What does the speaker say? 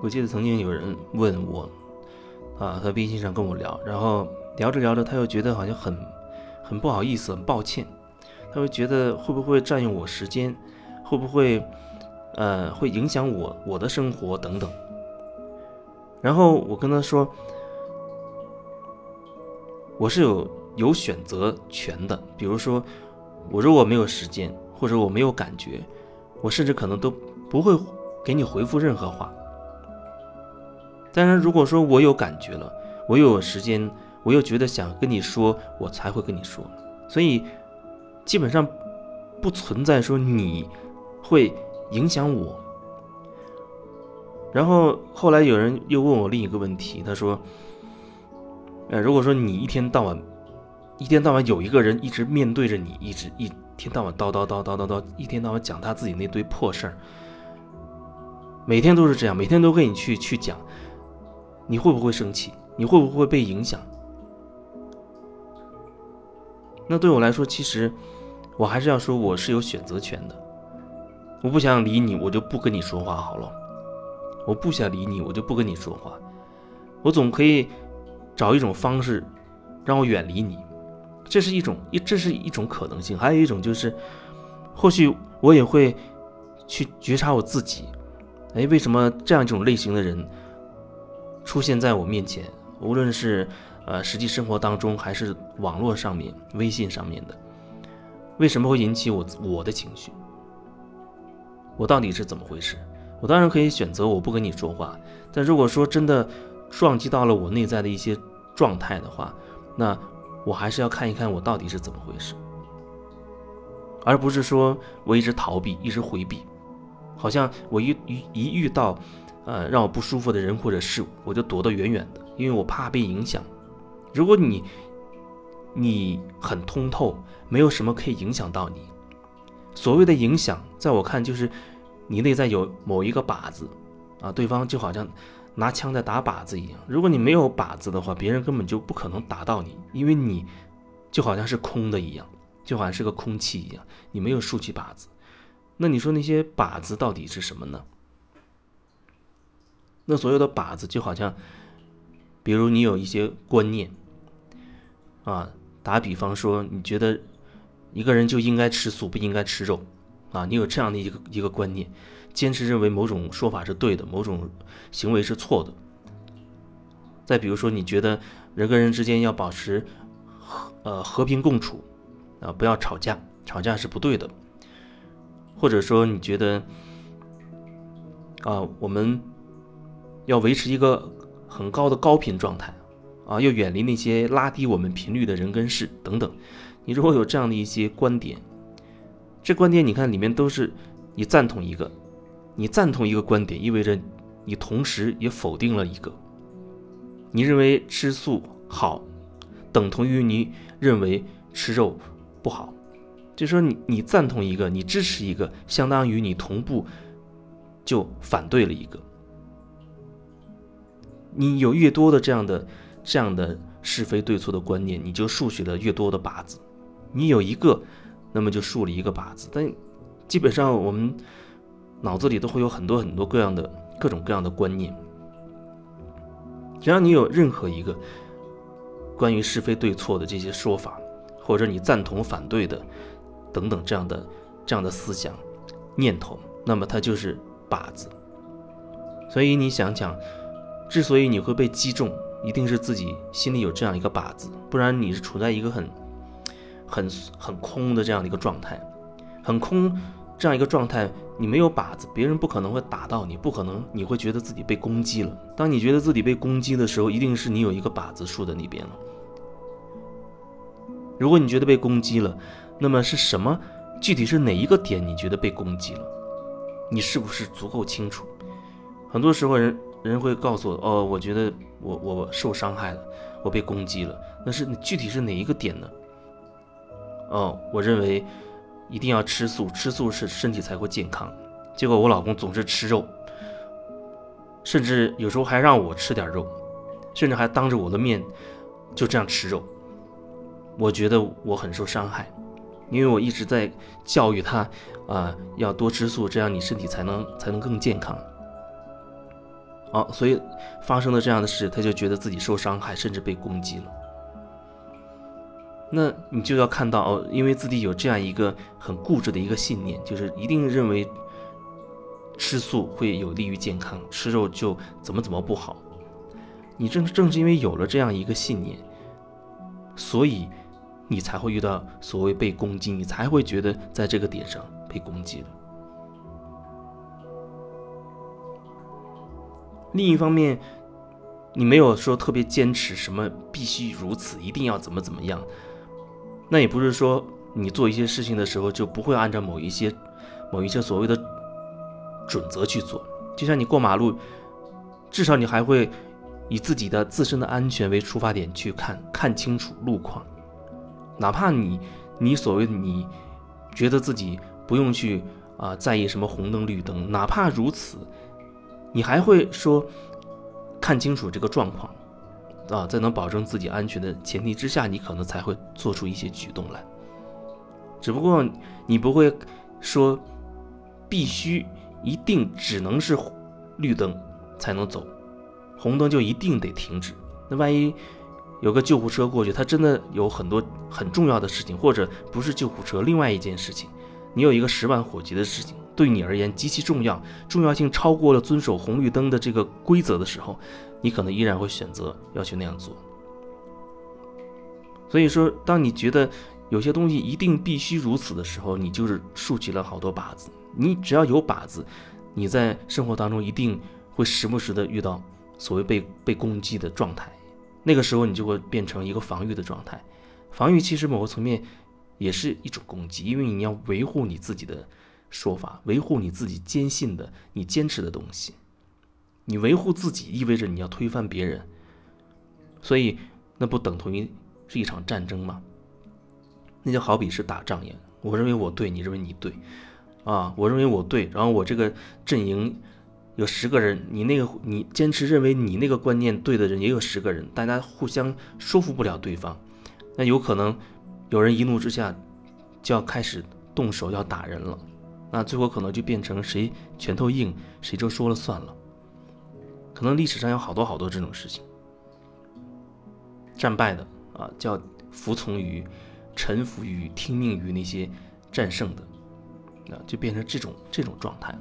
我记得曾经有人问我，啊，在微信上跟我聊，然后聊着聊着，他又觉得好像很很不好意思，很抱歉，他会觉得会不会占用我时间，会不会呃会影响我我的生活等等。然后我跟他说，我是有有选择权的，比如说我如果没有时间，或者我没有感觉，我甚至可能都不会给你回复任何话。当然，如果说我有感觉了，我又有时间，我又觉得想跟你说，我才会跟你说。所以基本上不存在说你会影响我。然后后来有人又问我另一个问题，他说：“呃，如果说你一天到晚，一天到晚有一个人一直面对着你，一直一天到晚叨叨叨叨叨叨，一天到晚讲他自己那堆破事儿，每天都是这样，每天都跟你去去讲，你会不会生气？你会不会被影响？那对我来说，其实我还是要说，我是有选择权的。我不想理你，我就不跟你说话好了。”我不想理你，我就不跟你说话。我总可以找一种方式让我远离你，这是一种一这是一种可能性。还有一种就是，或许我也会去觉察我自己。哎，为什么这样一种类型的人出现在我面前？无论是呃实际生活当中，还是网络上面、微信上面的，为什么会引起我我的情绪？我到底是怎么回事？我当然可以选择我不跟你说话，但如果说真的撞击到了我内在的一些状态的话，那我还是要看一看我到底是怎么回事，而不是说我一直逃避，一直回避，好像我一一一遇到呃让我不舒服的人或者事，我就躲得远远的，因为我怕被影响。如果你你很通透，没有什么可以影响到你，所谓的影响，在我看就是。你内在有某一个靶子，啊，对方就好像拿枪在打靶子一样。如果你没有靶子的话，别人根本就不可能打到你，因为你就好像是空的一样，就好像是个空气一样，你没有竖起靶子。那你说那些靶子到底是什么呢？那所有的靶子就好像，比如你有一些观念，啊，打比方说，你觉得一个人就应该吃素，不应该吃肉。啊，你有这样的一个一个观念，坚持认为某种说法是对的，某种行为是错的。再比如说，你觉得人跟人之间要保持和呃和平共处，啊，不要吵架，吵架是不对的。或者说，你觉得啊，我们要维持一个很高的高频状态，啊，要远离那些拉低我们频率的人跟事等等。你如果有这样的一些观点，这观点，你看里面都是你赞同一个，你赞同一个观点，意味着你同时也否定了一个。你认为吃素好，等同于你认为吃肉不好，就说你你赞同一个，你支持一个，相当于你同步就反对了一个。你有越多的这样的这样的是非对错的观念，你就竖起了越多的靶子。你有一个。那么就竖了一个靶子，但基本上我们脑子里都会有很多很多各样的各种各样的观念。只要你有任何一个关于是非对错的这些说法，或者你赞同反对的等等这样的这样的思想念头，那么它就是靶子。所以你想想，之所以你会被击中，一定是自己心里有这样一个靶子，不然你是处在一个很。很很空的这样的一个状态，很空这样一个状态，你没有靶子，别人不可能会打到你，不可能你会觉得自己被攻击了。当你觉得自己被攻击的时候，一定是你有一个靶子竖在那边了。如果你觉得被攻击了，那么是什么？具体是哪一个点你觉得被攻击了？你是不是足够清楚？很多时候人人会告诉我，哦，我觉得我我受伤害了，我被攻击了。那是具体是哪一个点呢？哦，我认为一定要吃素，吃素是身体才会健康。结果我老公总是吃肉，甚至有时候还让我吃点肉，甚至还当着我的面就这样吃肉。我觉得我很受伤害，因为我一直在教育他啊，要多吃素，这样你身体才能才能更健康。啊，所以发生了这样的事，他就觉得自己受伤害，甚至被攻击了。那你就要看到哦，因为自己有这样一个很固执的一个信念，就是一定认为吃素会有利于健康，吃肉就怎么怎么不好。你正正是因为有了这样一个信念，所以你才会遇到所谓被攻击，你才会觉得在这个点上被攻击了。另一方面，你没有说特别坚持什么必须如此，一定要怎么怎么样。那也不是说你做一些事情的时候就不会按照某一些、某一些所谓的准则去做。就像你过马路，至少你还会以自己的自身的安全为出发点去看看清楚路况。哪怕你你所谓你觉得自己不用去啊在意什么红灯绿灯，哪怕如此，你还会说看清楚这个状况。啊，在能保证自己安全的前提之下，你可能才会做出一些举动来。只不过你不会说必须一定只能是绿灯才能走，红灯就一定得停止。那万一有个救护车过去，他真的有很多很重要的事情，或者不是救护车，另外一件事情，你有一个十万火急的事情，对你而言极其重要，重要性超过了遵守红绿灯的这个规则的时候。你可能依然会选择要去那样做。所以说，当你觉得有些东西一定必须如此的时候，你就是竖起了好多靶子。你只要有靶子，你在生活当中一定会时不时的遇到所谓被被攻击的状态。那个时候，你就会变成一个防御的状态。防御其实某个层面也是一种攻击，因为你要维护你自己的说法，维护你自己坚信的、你坚持的东西。你维护自己，意味着你要推翻别人，所以那不等同于是一场战争吗？那就好比是打仗一样，我认为我对，你认为你对，啊，我认为我对，然后我这个阵营有十个人，你那个你坚持认为你那个观念对的人也有十个人，大家互相说服不了对方，那有可能有人一怒之下就要开始动手要打人了，那最后可能就变成谁拳头硬谁就说了算了。可能历史上有好多好多这种事情，战败的啊，叫服从于、臣服于、听命于那些战胜的，啊，就变成这种这种状态了。